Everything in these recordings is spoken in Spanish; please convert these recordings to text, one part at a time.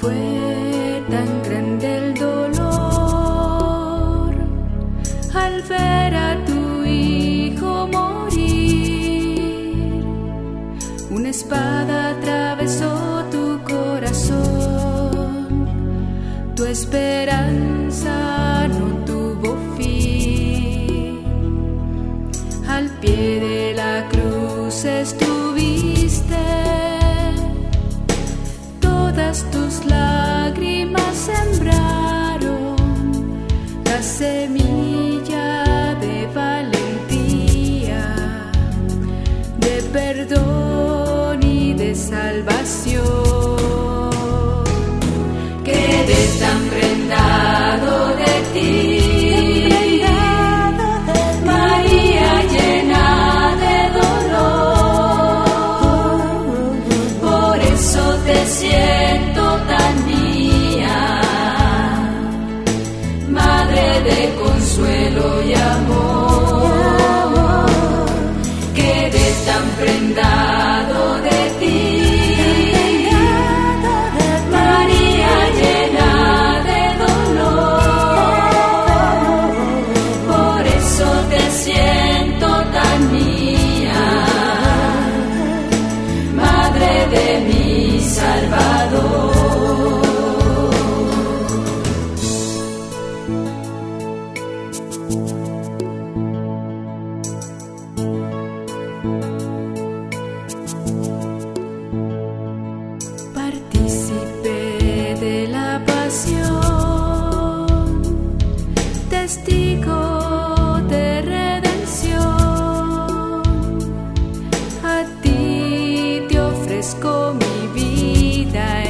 Fue tan grande el dolor al ver a tu hijo morir, una espada atravesó tu corazón, tu esperanza. Salvación que desamprendado de ti, María llena de dolor, por eso te siento tan mía, madre de consuelo y amor. Partícipe de la pasión, testigo de redención, a ti te ofrezco mi vida.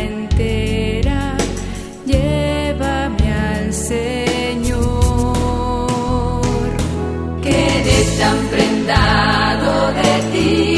se han prendado de ti.